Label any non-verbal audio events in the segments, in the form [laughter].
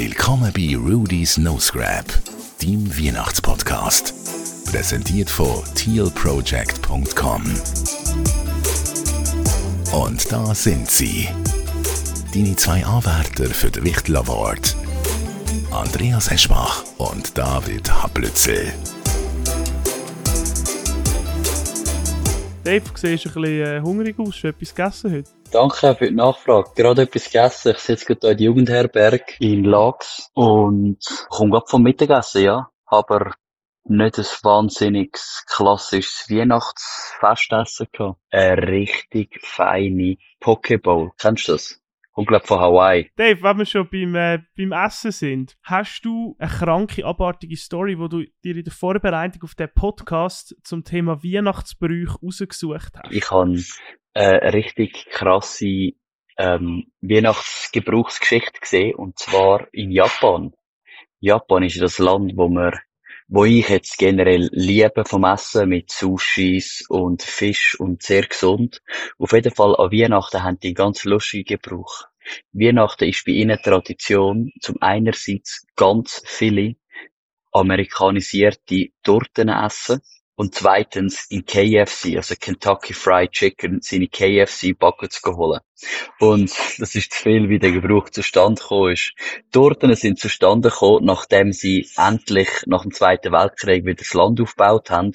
Willkommen bei Rudy's No Scrap, deinem Weihnachtspodcast. Präsentiert von tealproject.com. Und da sind sie. Deine zwei Anwärter für den Wichtel Award. Andreas Eschbach und David Hablützel. Dave, du siehst ein bisschen äh, hungrig aus. Hast du etwas gegessen heute? Danke für die Nachfrage. Gerade etwas gegessen. Ich sitze gerade in der Jugendherberg in Lax und komme gerade vom Mittagessen, ja. Aber nicht ein wahnsinniges klassisches Weihnachtsfestessen gehabt. Eine richtig feine Pokeball. Kennst du das? Kommt, glaub, von Hawaii. Dave, wenn wir schon beim, äh, beim Essen sind, hast du eine kranke, abartige Story, wo du dir in der Vorbereitung auf den Podcast zum Thema Weihnachtsbrüche rausgesucht hast? Ich habe äh, eine richtig krasse ähm, Weihnachtsgebrauchsgeschichte gesehen, und zwar in Japan. Japan ist das Land, wo man wo ich jetzt generell liebe vom Essen mit Sushis und Fisch und sehr gesund. Auf jeden Fall an Weihnachten haben die ganz lustige Gebrauch. Weihnachten ist bei ihnen Tradition, zum einerseits ganz viele amerikanisierte Torten essen und zweitens in KFC, also Kentucky Fried Chicken, seine KFC Buckets geholt. Und das ist zu viel, wie der Gebrauch zustande gekommen ist. Die Torten sind zustande gekommen, nachdem sie endlich nach dem Zweiten Weltkrieg wieder das Land aufgebaut haben,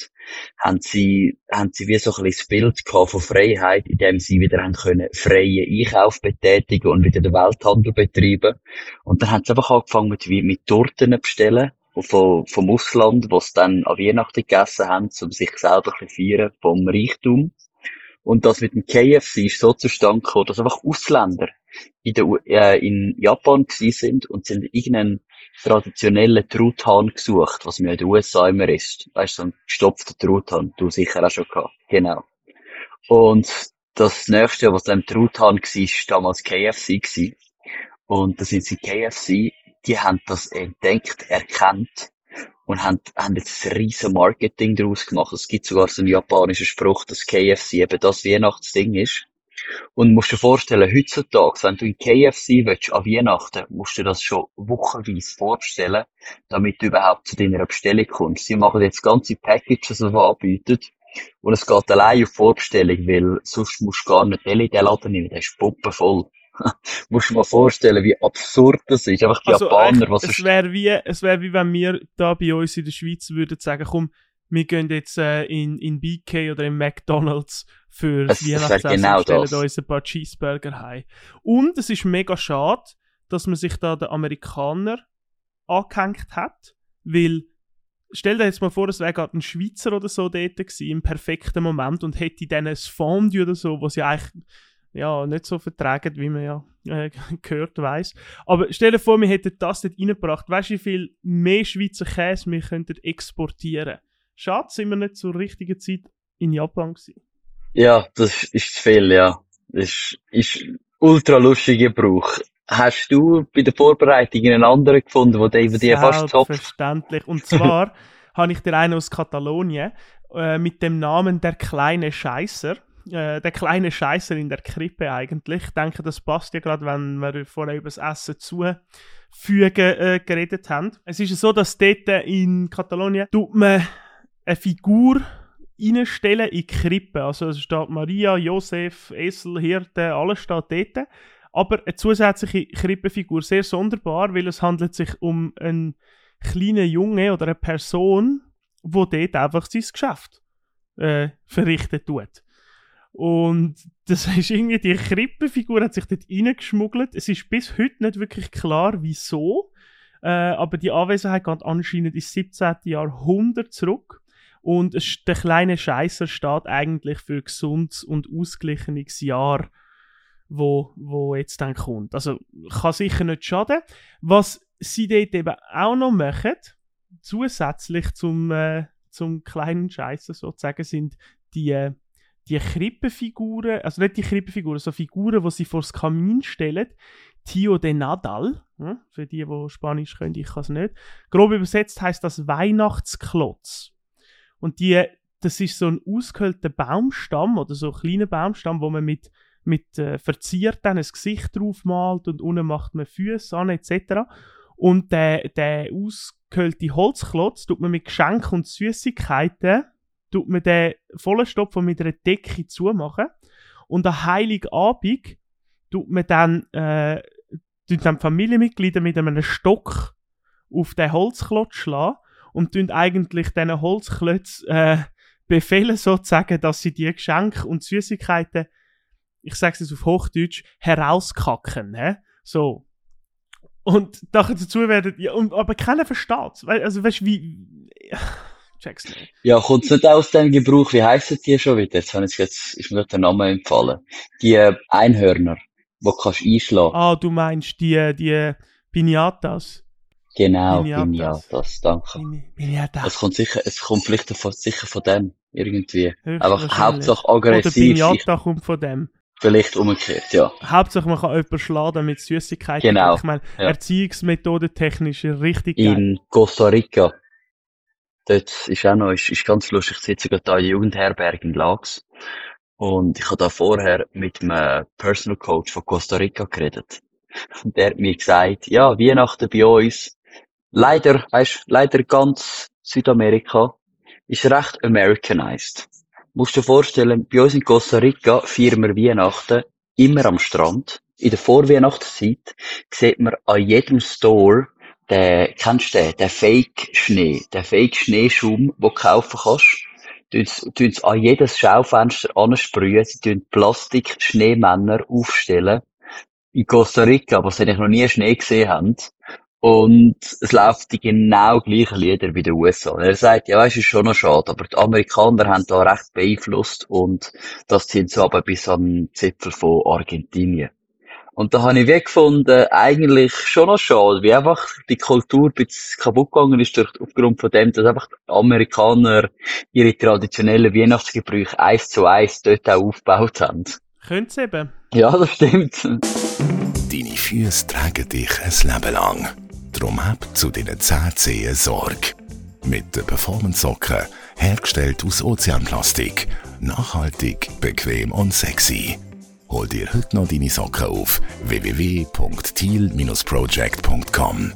haben sie, haben sie wie so ein bisschen das Bild gehabt von Freiheit, in dem sie wieder haben können freien Einkauf betätigen und wieder den Welthandel betreiben. Und dann haben sie einfach angefangen mit, mit Torten bestellen vom, vom Ausland, was dann an Weihnachten gegessen haben, um sich selber ein feiern vom Reichtum. Und das mit dem KFC ist so zustande gekommen, dass einfach Ausländer in, der, äh, in Japan gewesen sind und sind irgendeinen traditionellen Truthahn gesucht, was man in den USA immer isst. Weißt du, so ein gestopfter Truthahn, du sicher auch schon gehabt. Genau. Und das nächste, was dann Truthahn war, war damals KFC gewesen. Und da sind sie KFC die haben das entdeckt, erkannt und haben, haben jetzt ein riesen Marketing daraus gemacht. Es gibt sogar so einen japanischen Spruch, dass KFC eben das Weihnachtsding ist. Und musst dir vorstellen, heutzutage, wenn du in KFC willst, an Weihnachten, musst du das schon wochenweise vorstellen, damit du überhaupt zu deiner Bestellung kommst. Sie machen jetzt ganze Packages, die anbieten. Und es geht allein auf Vorbestellung, weil sonst musst du gar nicht in den Laden nehmen, der ist puppenvoll. [laughs] Musst du dir mal vorstellen, wie absurd das ist. Einfach die Also, Japaner, was es wäre wie, es wär wie wenn wir da bei uns in der Schweiz würden sagen, komm, wir gehen jetzt äh, in, in BK oder in McDonalds für Es- Weihnachtsessen genau und stellen das. uns ein paar Cheeseburger heim. Und es ist mega schade, dass man sich da den Amerikaner angehängt hat, weil stell dir jetzt mal vor, es wäre gerade ein Schweizer oder so dort gewesen, im perfekten Moment und hätte dann ein Fondue oder so, was ja eigentlich ja, nicht so vertragen, wie man ja äh, [laughs] gehört weiß. Aber stell dir vor, wir hätten das dort reingebracht. Weißt du, wie viel mehr Schweizer Käse wir könnten exportieren? Schade, sind wir nicht zur richtigen Zeit in Japan gewesen. Ja, das ist viel, ja. Das ist, ist ultra lustiger Brauch. Hast du bei der Vorbereitung einen anderen gefunden, der dir, dir fast top? Selbstverständlich. Und zwar [laughs] habe ich dir einen aus Katalonien äh, mit dem Namen Der kleine Scheißer. Äh, der kleine Scheißer in der Krippe eigentlich. Ich denke, das passt ja gerade, wenn wir vorher über das Essen zufügen äh, geredet haben. Es ist so, dass dort in Katalonien tut man eine Figur reinstellen in die Krippe. Also es steht Maria, Josef, Esel, Hirte, alles steht dort. Aber eine zusätzliche Krippenfigur, sehr sonderbar, weil es handelt sich um einen kleinen Junge oder eine Person, wo dort einfach sein Geschäft äh, verrichten tut. Und das [laughs] ist irgendwie, die Krippenfigur hat sich dort reingeschmuggelt. Es ist bis heute nicht wirklich klar, wieso. Äh, aber die Anwesenheit geht anscheinend ins 17. Jahrhundert zurück. Und es, der kleine Scheißer steht eigentlich für gesundes und ausgeglichenes Jahr, wo, wo jetzt dann kommt. Also kann sicher nicht schaden. Was sie dort eben auch noch machen, zusätzlich zum, äh, zum kleinen Scheißer sozusagen, sind die, äh, die Krippenfiguren, also nicht die Krippenfiguren, so Figuren, die sie vor das Kamin stellen. Tio de Nadal, für die, die Spanisch können, ich kann es nicht. Grob übersetzt heißt das Weihnachtsklotz. Und die, das ist so ein ausgehöhlter Baumstamm oder so ein kleiner Baumstamm, wo man mit, mit äh, verziert dann ein Gesicht drauf malt und unten macht man Füße an etc. Und der, der ausgehöhlte Holzklotz tut man mit Geschenken und Süßigkeiten, tut man den vollen Stopfen mit einer Decke zumachen. Und an Heiligabend tut man dann, äh, tun dann Familienmitglieder mit einem Stock auf den Holzklotz schlagen und tun eigentlich diesen Holzklötz äh, befehlen sozusagen, dass sie die Geschenke und Süßigkeiten, ich sage es auf Hochdeutsch, herauskacken. He? So. Und dazu werden, ja, aber keiner versteht Also weißt du, wie. Check's nicht. Ja, kommt nicht aus dem Gebrauch, wie heissen die schon wieder? Jetzt, ich jetzt ist mir gerade der Name empfallen. Die äh, Einhörner, wo kannst du einschlagen. Ah, du meinst die, die Pinatas. Genau, Pinatas, Pinatas danke. Pinatas. Es kommt sicher, es kommt vielleicht von, sicher von dem, irgendwie. Einfach Hauptsache aggressiv. Oder Pinata kommt von dem. Vielleicht umgekehrt, ja. Hauptsache man kann jemanden schlagen mit Süßigkeiten. Genau. Ich meine, ja. Erziehungsmethode technisch richtig geil. In Costa Rica. Dort ist auch noch, ist, ist ganz lustig, ich sitze gerade da in Jugendherberg in Lags. Und ich habe da vorher mit einem Personal Coach von Costa Rica geredet. Und der hat mir gesagt, ja, Weihnachten bei uns, leider, weißt, leider ganz Südamerika, ist recht Americanized. Musst du dir vorstellen, bei uns in Costa Rica feiern wir Weihnachten immer am Strand. In der Vorweihnachtszeit sieht man an jedem Store den, kennst du den, den Fake-Schnee, den Fake-Schneeschaum, den du kaufen kannst. Tun sie an jedes Schaufenster ansprühen, sie tun Plastik-Schneemänner aufstellen. In Costa Rica, wo sie noch nie Schnee gesehen haben. Und es läuft die genau gleichen Lieder wie der USA. Und er sagt, ja, es ist schon noch schade, aber die Amerikaner haben da recht beeinflusst und das ziehen sie aber bis am Zipfel von Argentinien. Und da habe ich wie gefunden, eigentlich schon noch schade, wie einfach die Kultur ein bisschen kaputt gegangen ist durch, aufgrund von dem, dass einfach die Amerikaner ihre traditionellen Weihnachtsgebräuche eins zu eins dort auch aufgebaut haben. Könnte eben. Ja, das stimmt. Deine Füße tragen dich ein Leben lang. Drum hab zu deinen 10 Zehen Sorge. Mit den Performance-Socken, hergestellt aus Ozeanplastik, nachhaltig, bequem und sexy. Hol dir heute noch deine Socken auf www.teal-project.com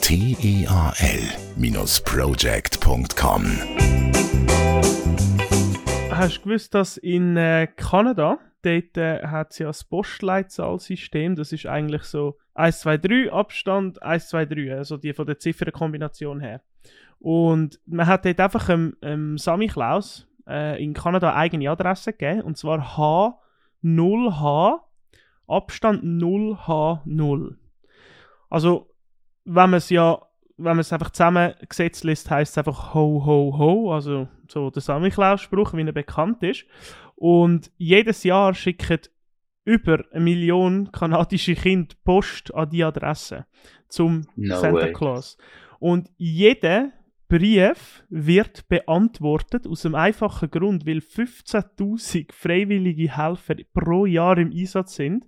T-E-A-L-project.com Hast du gewusst, dass in äh, Kanada dort äh, hat es ja das Postleitzahlsystem. Das ist eigentlich so 1, 2, 3 Abstand, 1, 2, 3, also die von der Ziffernkombination her. Und man hat dort einfach einem, einem Sammy Klaus äh, in Kanada eigene Adresse gegeben, und zwar H0H, Abstand 0H0. Also, wenn man es ja, wenn man es einfach zusammengesetzt lässt, heißt es einfach Ho, Ho, Ho, also so der Samichlaus-Spruch, wie er bekannt ist. Und jedes Jahr schicken über eine Million kanadische Kinder Post an die Adresse zum no Santa way. Claus. Und jeder Brief wird beantwortet aus einem einfachen Grund, weil 15.000 freiwillige Helfer pro Jahr im Einsatz sind,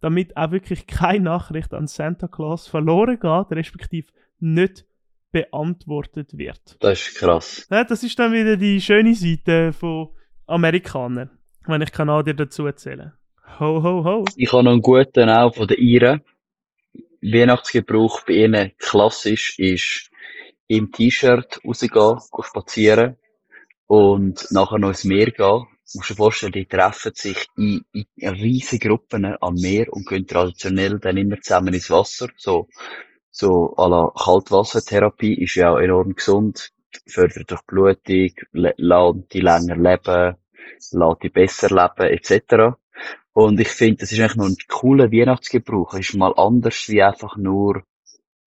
damit auch wirklich keine Nachricht an Santa Claus verloren geht, respektive nicht beantwortet wird. Das ist krass. Ja, das ist dann wieder die schöne Seite von Amerikanern, wenn ich Kanadier dazu erzähle. Ho, ho, ho. Ich habe noch einen guten auch von den Iren. Weihnachtsgebrauch bei ihnen klassisch ist im T-Shirt rausgehen, spazieren und nachher noch ins Meer gehen. Du musst dir vorstellen, die treffen sich in, in riesigen Gruppen am Meer und gehen traditionell dann immer zusammen ins Wasser. So, so à la Kaltwassertherapie ist ja auch enorm gesund, fördert durch Blutung, lässt die länger leben, lässt die besser leben, etc. Und ich finde, das ist eigentlich noch ein cooler Weihnachtsgebrauch. Ist mal anders wie einfach nur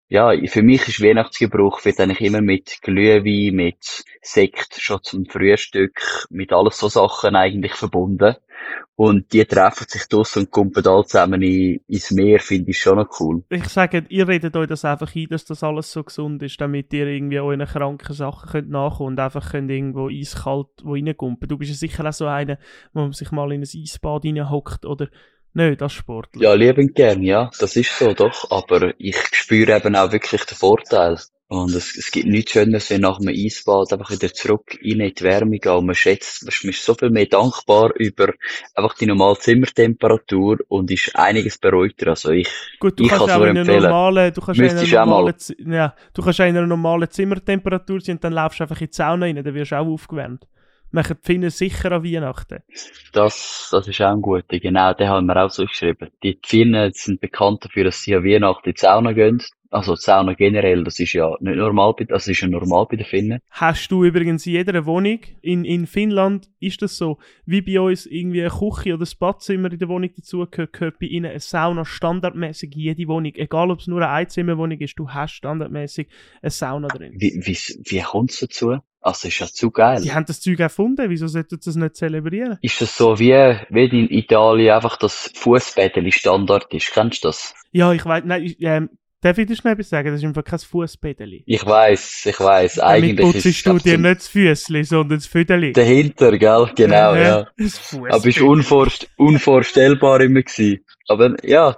ja, für mich ist Weihnachtsgebrauch wird eigentlich immer mit Glühwein, mit Sekt schon zum Frühstück, mit alles so Sachen eigentlich verbunden. Und die treffen sich durch und kommen alle zusammen in, ins Meer, finde ich schon noch cool. Ich sage, ihr redet euch das einfach ein, dass das alles so gesund ist, damit ihr irgendwie euren kranken Sachen könnt nachkommen und einfach könnt irgendwo eiskalt wo reinkumpen. Du bist ja sicher auch so einer, wo man sich mal in ein Eisbad reinhockt oder nicht als Sportler. Ja, liebend gern, ja. Das ist so, doch. Aber ich spüre eben auch wirklich den Vorteil. Und es, es gibt nichts Schöneres, wenn nach einem Eisbad einfach wieder zurück in die Wärme gehen. Und man schätzt, man ist so viel mehr dankbar über einfach die normale Zimmertemperatur und ist einiges beruhigter. Also ich, Gut, du ich kannst kann es nur empfehlen. normalen, du kannst Müsstest einer normalen, ja, du kannst in einer normalen Zimmertemperatur sein und dann laufst du einfach in die Sauna rein, dann wirst du auch aufgewärmt. Machen die Finnen sicher an Weihnachten. Das, das ist auch ein guter. Genau, den haben wir auch so geschrieben. Die Finnen sind bekannt dafür, dass sie an Weihnachten in die Sauna gehen. Also die Sauna generell, das ist ja nicht normal, bei- das ist ja normal bei den Finnen. Hast du übrigens in jeder Wohnung, in, in Finnland ist das so, wie bei uns irgendwie eine Küche oder ein Badzimmer in der Wohnung dazugehört, gehört bei ihnen eine Sauna standardmäßig in jede Wohnung. Egal ob es nur eine Einzimmerwohnung ist, du hast standardmäßig eine Sauna drin. Wie, wie, wie kommt es dazu? Also ist ja zu geil. Die haben das Zeug erfunden, wieso sollten sie das nicht zelebrieren? Ist das so wie, wie in Italien einfach das Fußbädeli Standard ist? Kennst du das? Ja, ich weiß, nein, ich, ähm, darf ich dir schnell etwas sagen? Das ist einfach kein Fußbädeli. Ich weiß, ich weiß. Damit Eigentlich ist putzt du dir nicht das Füßli, sondern das Füdeli. dahinter, gell? Genau, Äh, ja. Das Aber ist Fußbädeli. unvorst unvorstellbar immer gewesen. Aber ja,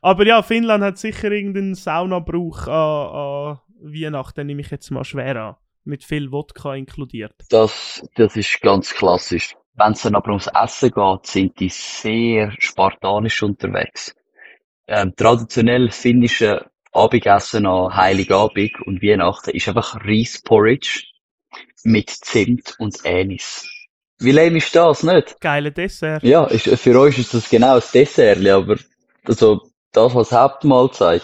Aber ja, Finnland hat sicher irgendeinen Saunabrauch an, an Weihnachten, nehme ich jetzt mal schwer an. Mit viel Wodka inkludiert. das, das ist ganz klassisch. Wenn es dann aber ums Essen geht, sind die sehr spartanisch unterwegs. Ähm, traditionell finnische Abendessen an Heiligabend und Weihnachten ist einfach Reisporridge mit Zimt und Anis. Wie lame ist das, nicht? Geile Dessert. Ja, ist, für euch ist das genau das Dessert, aber also, das als Hauptmahlzeit.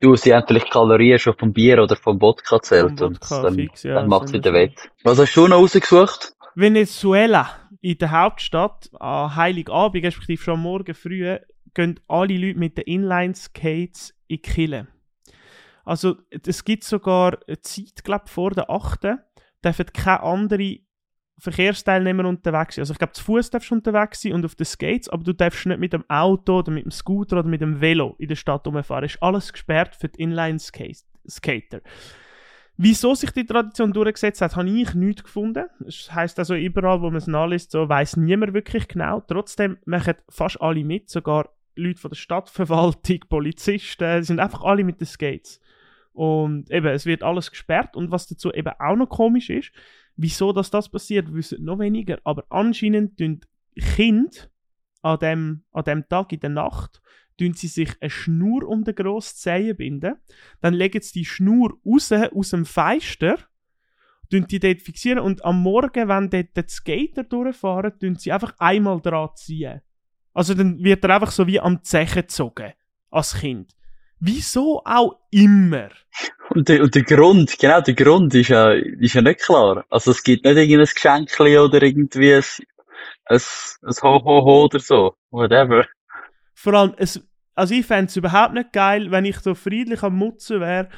Du, sie haben vielleicht Kalorien schon vom Bier oder vom Wodka zählt Vom und dann, fix, ja, dann macht es wieder wett. Was hast du noch rausgesucht? Venezuela, in der Hauptstadt, an Heiligabend, respektive schon morgen früh, gehen alle Leute mit den Inline-Skates in die Kille. Also, es gibt sogar eine Zeit, glaube vor der 8. dürfen keine anderen Verkehrsteilnehmer unterwegs sein. Also, ich glaube, zu Fuß darfst du unterwegs sein und auf den Skates, aber du darfst nicht mit dem Auto oder mit dem Scooter oder mit dem Velo in der Stadt rumfahren. Ist alles gesperrt für die Inline-Skater. Wieso sich die Tradition durchgesetzt hat, habe ich nichts gefunden. Das heisst also, überall, wo man es nachliest, so weiß niemand wirklich genau. Trotzdem machen fast alle mit, sogar Leute von der Stadtverwaltung, [laughs] Polizisten, die sind einfach alle mit den Skates. Und eben, es wird alles gesperrt. Und was dazu eben auch noch komisch ist, wieso dass das passiert, wissen noch weniger. Aber anscheinend tun Kinder an dem, an dem Tag in der Nacht tun sie sich eine Schnur um den grossen Zehen binden. Dann legen sie die Schnur raus aus dem Feister, tun die dort fixieren und am Morgen, wenn dort die Skater durchfahren, tun sie einfach einmal dran ziehen. Also dann wird er einfach so wie am Zechen gezogen. Als Kind. Wieso auch immer? Und der, und der Grund, genau, der Grund ist ja, ist ja nicht klar. Also es gibt nicht irgendein Geschenkli oder irgendwie ein, ein, ein Ho-Ho-Ho oder so. Whatever. Vor allem, es, also ich fände es überhaupt nicht geil, wenn ich so friedlich am Mutzen wäre,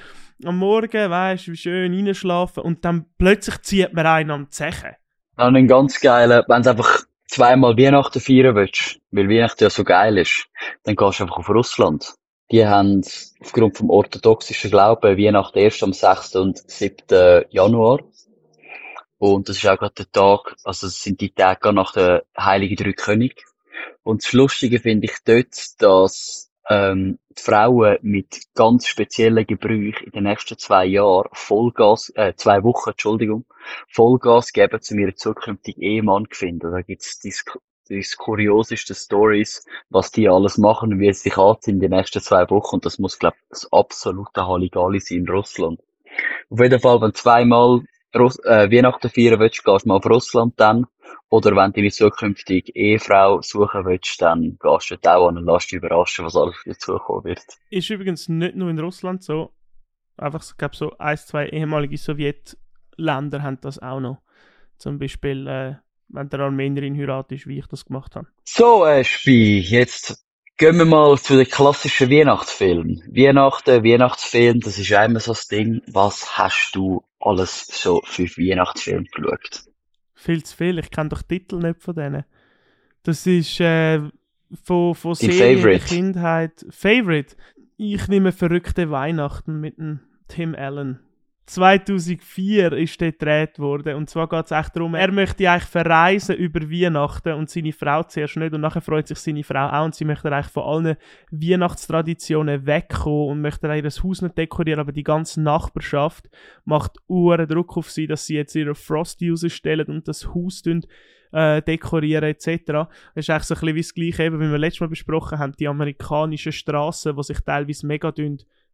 am Morgen, weißt du, wie schön reinschlafen und dann plötzlich zieht mir einer am Zechen. Dann einen ganz geilen, wenn du einfach zweimal Weihnachten feiern willst, weil Weihnachten ja so geil ist, dann gehst du einfach auf Russland. Die haben aufgrund vom orthodoxischen Glauben Weihnachten erst am 6. und 7. Januar. Und das ist auch gerade der Tag, also das sind die Tage nach der Heiligen Drei König. Und das Lustige finde ich dort, dass ähm, die Frauen mit ganz speziellen Gebrüchen in den nächsten zwei Jahren Vollgas, äh, zwei Wochen, Entschuldigung, Vollgas geben, um ihren zukünftigen Ehemann zu finden. Da gibt's die, die kurioseste Stories, was die alles machen und wie sie sich anziehen in den nächsten zwei Wochen. Und das muss, glaube ich, das absolute Halligalli sein in Russland. Auf jeden Fall, wenn zweimal Russ äh, Weihnachten feiern willst, gehst du mal auf Russland dann. Oder wenn du deine zukünftige Ehefrau suchen willst, dann gehst du auch an und lässt dich überraschen, was alles dich zukommen wird. Ist übrigens nicht nur in Russland so. Einfach, ich glaube, so ein, zwei ehemalige Sowjetländer haben das auch noch. Zum Beispiel, äh, wenn der Armenierin heiratet, wie ich das gemacht habe. So, äh, Spi, jetzt gehen wir mal zu den klassischen Weihnachtsfilmen. Weihnachten, Weihnachtsfilm, das ist immer so das Ding. Was hast du alles so für Weihnachtsfilme geschaut? Viel zu viel, ich kenne doch die Titel nicht von denen. Das ist äh, von, von Serien Favorite? Kindheit. Favorite? Ich nehme verrückte Weihnachten mit dem Tim Allen. 2004 ist der gedreht worden. Und zwar geht es echt darum, er möchte eigentlich verreisen über Weihnachten und seine Frau zuerst nicht. Und nachher freut sich seine Frau auch und sie möchte eigentlich von allen Weihnachtstraditionen wegkommen und möchte das Haus nicht dekorieren, aber die ganze Nachbarschaft macht uren Druck auf sie, dass sie jetzt ihre Frosty rausstellen und das Haus äh, dekorieren etc. Das ist eigentlich so ein bisschen wie das Gleiche, eben, wie wir letztes Mal besprochen haben, die amerikanischen Straßen, die sich teilweise mega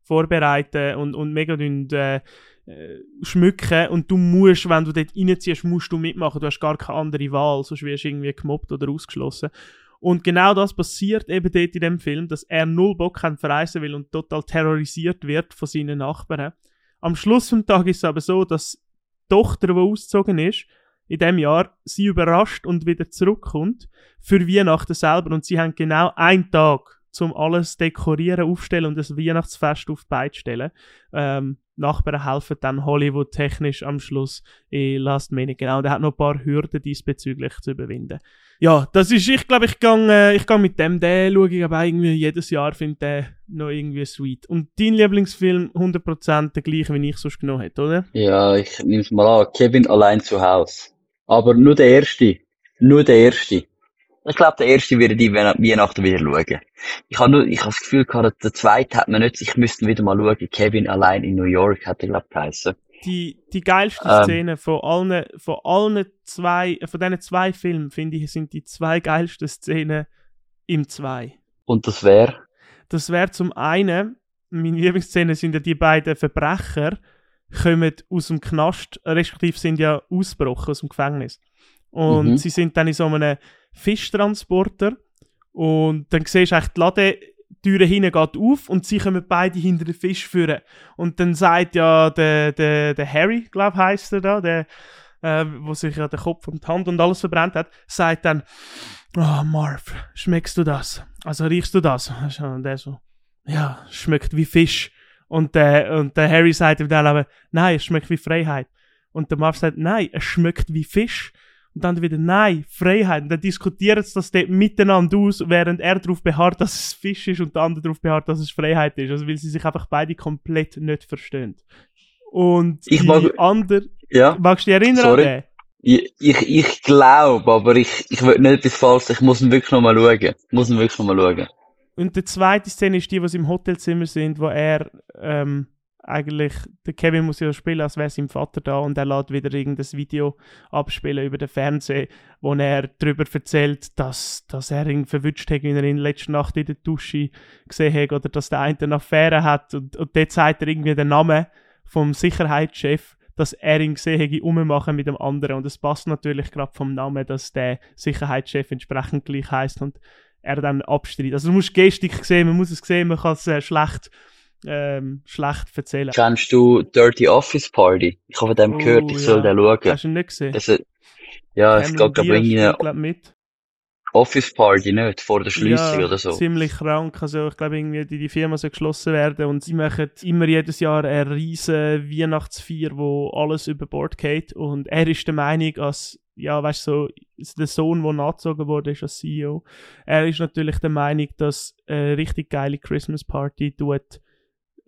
vorbereiten und, und mega äh, äh, schmücken und du musst, wenn du dort reinziehst, musst du mitmachen. Du hast gar keine andere Wahl, sonst wirst du irgendwie gemobbt oder ausgeschlossen. Und genau das passiert eben dort in dem Film, dass er null Bock hat, verreisen will und total terrorisiert wird von seinen Nachbarn. Am Schluss des Tages ist es aber so, dass die Tochter, die ausgezogen ist, in dem Jahr sie überrascht und wieder zurückkommt für Weihnachten selber und sie haben genau einen Tag zum alles dekorieren, aufstellen und das Weihnachtsfest auf die Beine stellen. Ähm, Nachbarn helfen dann Hollywood technisch am Schluss in Last Minute. Genau, der hat noch ein paar Hürden diesbezüglich zu überwinden. Ja, das ist, ich glaube, ich gehe äh, ich gang mit dem, den schaue ich aber irgendwie jedes Jahr, finde den noch irgendwie sweet. Und dein Lieblingsfilm 100% der gleiche, wie ich sonst genommen hätte, oder? Ja, ich nehme es mal an, Kevin allein zu Hause. Aber nur der erste. Nur der erste. Ich glaube, der erste würde die Weihnachten wieder schauen. Ich habe nur, ich habe das Gefühl gehabt, der zweite hat man nicht, ich müsste wieder mal schauen. Kevin allein in New York hat er, glaube ich, geheißen. Die, die geilste ähm, Szene von allen, von allen zwei, von diesen zwei Filmen, finde ich, sind die zwei geilsten Szenen im zwei. Und das wäre? Das wäre zum einen, meine Lieblingsszene sind ja die beiden Verbrecher, kommen aus dem Knast, respektive sind ja ausgebrochen aus dem Gefängnis. Und mhm. sie sind dann in so einem Fischtransporter. Und dann siehst du eigentlich, die Ladentüre hinten geht auf und sie kommen beide hinter den Fisch führen. Und dann sagt ja der, der, der Harry, glaube ich, heisst er da, der, äh, wo sich ja den Kopf und die Hand und alles verbrannt hat, sagt dann, oh Marv, schmeckst du das? Also riechst du das? Und der so, ja, schmeckt wie Fisch. Und der, und der Harry sagt ihm dann aber, nein, es schmeckt wie Freiheit. Und der Marv sagt, nein, es schmeckt wie Fisch. Und dann wieder, nein, Freiheit. Und dann diskutieren sie das dort miteinander aus, während er darauf beharrt, dass es Fisch ist und der andere darauf beharrt, dass es Freiheit ist. Also weil sie sich einfach beide komplett nicht verstehen. Und ich mag, andere, ja, magst du dich erinnern Sorry. an den? Ich, ich, ich glaube, aber ich, ich will nicht etwas falsch, ich muss ihn wirklich nochmal schauen. Ich muss ihn wirklich nochmal schauen. Und die zweite Szene ist die, wo sie im Hotelzimmer sind, wo er, ähm, eigentlich, der Kevin muss ja spielen, als wäre sein Vater da und er lässt wieder irgendein Video abspielen über den Fernseher, wo er darüber erzählt, dass, dass er ihn verwünscht hat, wie er ihn letzte Nacht in der Dusche gesehen hat oder dass der eine eine Affäre hat und, und dort sagt er irgendwie den Namen vom Sicherheitschef, dass er ihn gesehen hat, ummachen mit dem anderen und es passt natürlich gerade vom Namen, dass der Sicherheitschef entsprechend gleich heißt und er dann abstreitet. Also du musst Gestik sehen, man muss es sehen, man kann es äh, schlecht ähm, schlecht erzählen. Kennst du Dirty Office Party? Ich habe von dem oh, gehört, ich ja. soll den schauen. Hast du ihn nicht gesehen? Das, ja, es geht ich in Office Party nicht, vor der Schließung ja, oder so. ziemlich krank. Also ich glaube irgendwie, die, die Firma soll geschlossen werden und sie machen immer jedes Jahr eine riesige Weihnachtsfeier, wo alles über Bord geht und er ist der Meinung, als ja, weißt du, so, der Sohn, der nachgezogen wurde, ist als CEO. Er ist natürlich der Meinung, dass eine richtig geile Christmas Party tut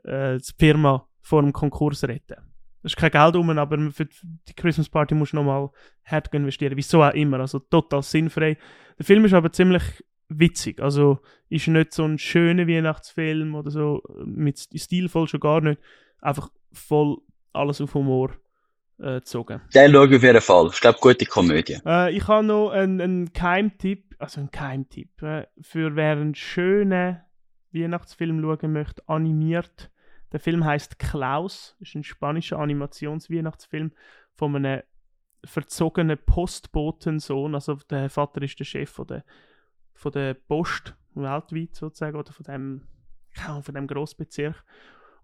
äh, die Firma vor dem Konkurs retten. Es ist kein Geld um, aber für die Christmas Party musst du nochmal hart investieren. Wieso auch immer. Also total sinnfrei. Der Film ist aber ziemlich witzig. Also ist nicht so ein schöner Weihnachtsfilm oder so, mit stilvoll schon gar nicht. Einfach voll alles auf Humor äh, gezogen. Den schaue ich auf jeden Fall. Ich glaube, gute Komödie. Äh, ich habe noch einen, einen Keimtipp, also einen Keimtipp, äh, für wer einen schönen Weihnachtsfilm schauen möchte, animiert. Der Film heißt Klaus, ist ein spanischer Animationsweihnachtsfilm von einem verzogenen Postbotensohn. Also der Vater ist der Chef von der, von der Post weltweit sozusagen oder von dem, von dem Großbezirk.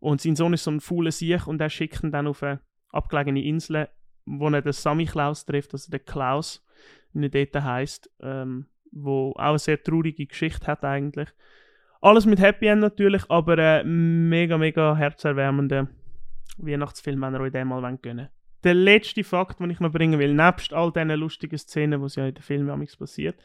Und sein Sohn ist so ein fauler Sieg und er schickt ihn dann auf eine abgelegene Insel, wo er den Sammy Klaus trifft, also der Klaus, wie er dort heisst, ähm, wo auch eine sehr traurige Geschichte hat eigentlich. Alles mit Happy End natürlich, aber äh, mega, mega herzerwärmender Weihnachtsfilm, wenn ihr euch den mal gönnen Der letzte Fakt, den ich noch bringen will, nebst all diesen lustigen Szenen, die ja in den Filmen passiert,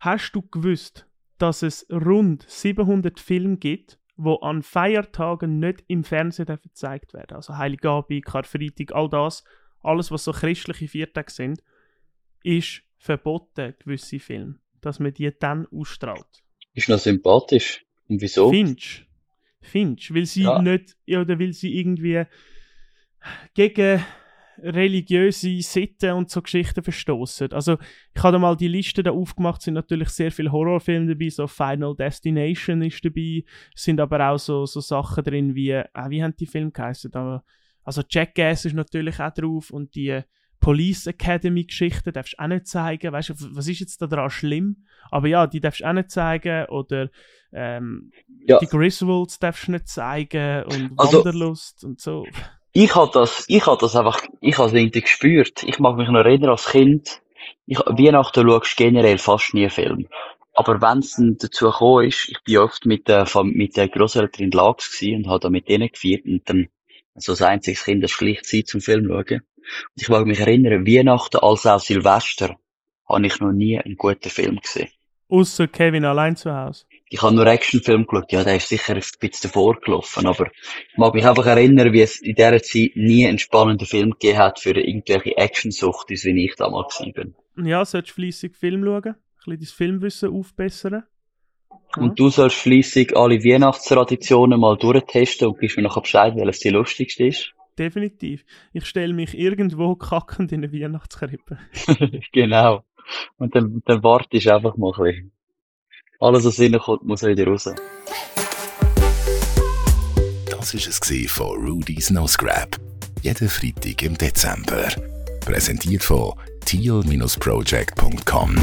hast du gewusst, dass es rund 700 Filme gibt, wo an Feiertagen nicht im Fernsehen gezeigt werden. Also Heiligabend, Karfreitag, all das, alles was so christliche Viertage sind, ist verboten, gewisse Filme, dass man die dann ausstrahlt. Ist noch sympathisch. Und wieso? Finch. Finch, weil sie Ja. nicht, oder weil sie irgendwie gegen religiöse Sitten und so Geschichten verstoßen. Also ich habe mal die Liste da aufgemacht, sind natürlich sehr viele Horrorfilme dabei, so Final Destination ist dabei, sind aber auch so, so Sachen drin wie, äh, wie haben die Filme geheißen? Also Jackass ist natürlich auch drauf und die Police Academy Geschichten darfst du auch nicht zeigen. Weißt du, was ist jetzt daran schlimm? Aber ja, die darfst du auch nicht zeigen oder ähm, Ja. die Griswolds darfst du nicht zeigen und Also- Wanderlust und so. Ich hab das, ich hab das einfach, ich hab's irgendwie gespürt. Ich mag mich noch erinnern als Kind. Ich, Weihnachten schaust du generell fast nie Film. Aber wenn's dann dazu gekommen ist, ich bin oft mit der, mit der Grosseltern in Lags und habe da mit denen gefeiert und dann, so das einzige Kind, das schlicht Zeit zum Film schauen. Und ich mag mich erinnern, Weihnachten als auch Silvester habe ich noch nie einen guten Film gesehen. Außer Kevin allein zu Hause. Ich habe nur Actionfilm geschaut. Ja, der ist sicher ein bisschen davor gelaufen, aber ich mag mich einfach erinnern, wie es in dieser Zeit nie einen spannenden Film gegeben hat für irgendwelche Actionsuchtis, wie ich damals bin. Ja, solltest fleissig Film schauen, ein bisschen dein Filmwissen aufbessern. Ja. Und du sollst fleissig alle Weihnachtstraditionen mal durchtesten und gibst mir nachher Bescheid, welches die lustigste ist. Definitiv. Ich stelle mich irgendwo kackend in eine Weihnachtskrippe. [laughs] [laughs] genau. Und dann, dann wartest du einfach mal ein bisschen. Alles, was reinkommt, muss wieder raus. Das war es von Rudy's No Scrap. Jeden Freitag im Dezember. Präsentiert von teal-project.com.